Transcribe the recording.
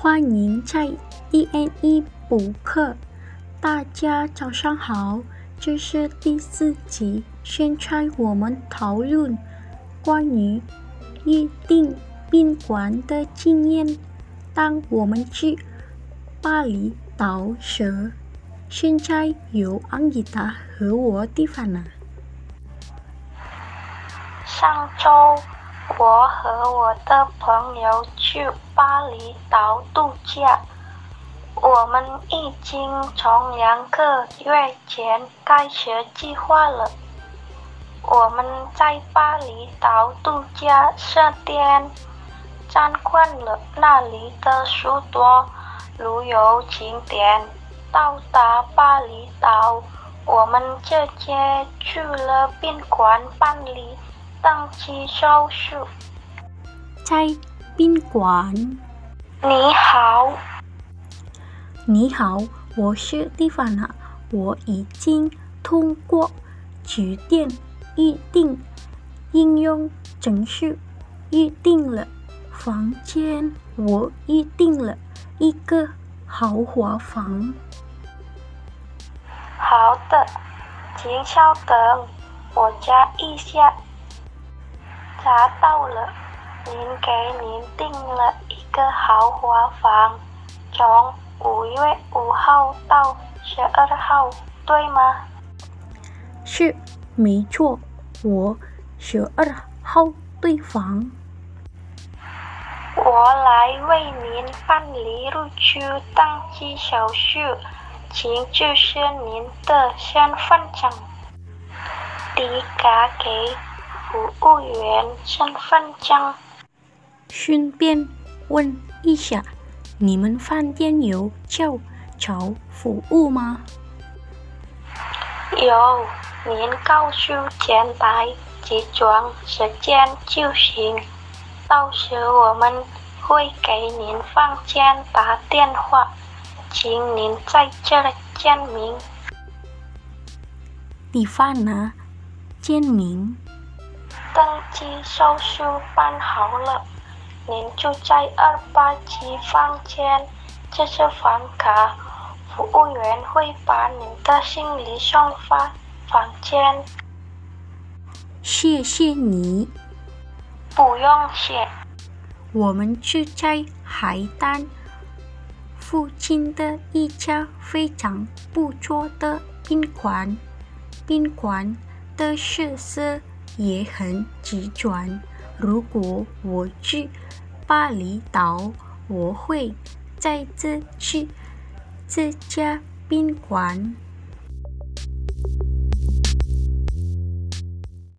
欢迎在 DNE 补课。大家早上好，这是第四集。现在我们讨论关于预订宾馆的经验。当我们去巴厘岛时，现在有安吉达和我地方呢。上周，我和我的朋友去巴厘岛度假。我们已经从两个月前开始计划了。我们在巴厘岛度假十天，参观了那里的许多旅游景点。到达巴厘岛，我们直接去了宾馆办理。登记手续。在宾馆。你好。你好，我是蒂凡娜。我已经通过酒店预订应用程序预订了房间。我预订了一个豪华房。好的，请稍等，我加一下。达到了，您给您订了一个豪华房，从五月五号到十二号，对吗？是，没错，我十二号退房。我来为您办理入住登记手续，请出示您的身份证、抵卡给。服务员身份证。顺便问一下，你们饭店有叫早服务吗？有，您告诉前台集装时间就行，到时我们会给您房间打电话，请您在这签名。你放哪？签名。登记手续办好了，您就在二八七房间，这是房卡，服务员会把您的行李送发房间。谢谢你。不用谢。我们住在海滩附近的一家非常不错的宾馆，宾馆的设施。也很急转。如果我去巴厘岛，我会在这去这家宾馆。